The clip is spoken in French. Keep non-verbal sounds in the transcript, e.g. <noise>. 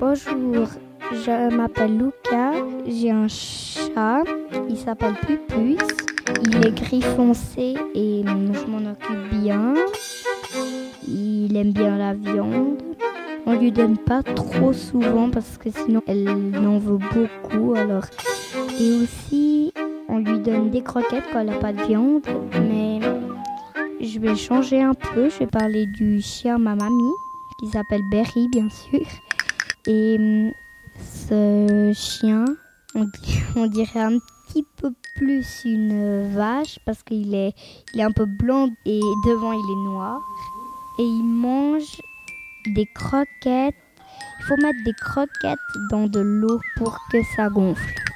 Bonjour, je m'appelle Lucas, j'ai un chat, il s'appelle Pupus, il est gris foncé et je m'en occupe bien. Il aime bien la viande. On lui donne pas trop souvent parce que sinon elle en veut beaucoup alors. Et aussi on lui donne des croquettes quand elle n'a pas de viande, mais je vais changer un peu, je vais parler du chien ma mamie qui s'appelle Berry bien sûr. Et hum, ce chien, <laughs> on, dirait un petit peu plus une vache parce qu'il est, est un peu blanc et devant il est noir. Et il mange des croquettes. Il faut mettre des croquettes dans de l'eau pour que ça gonfle.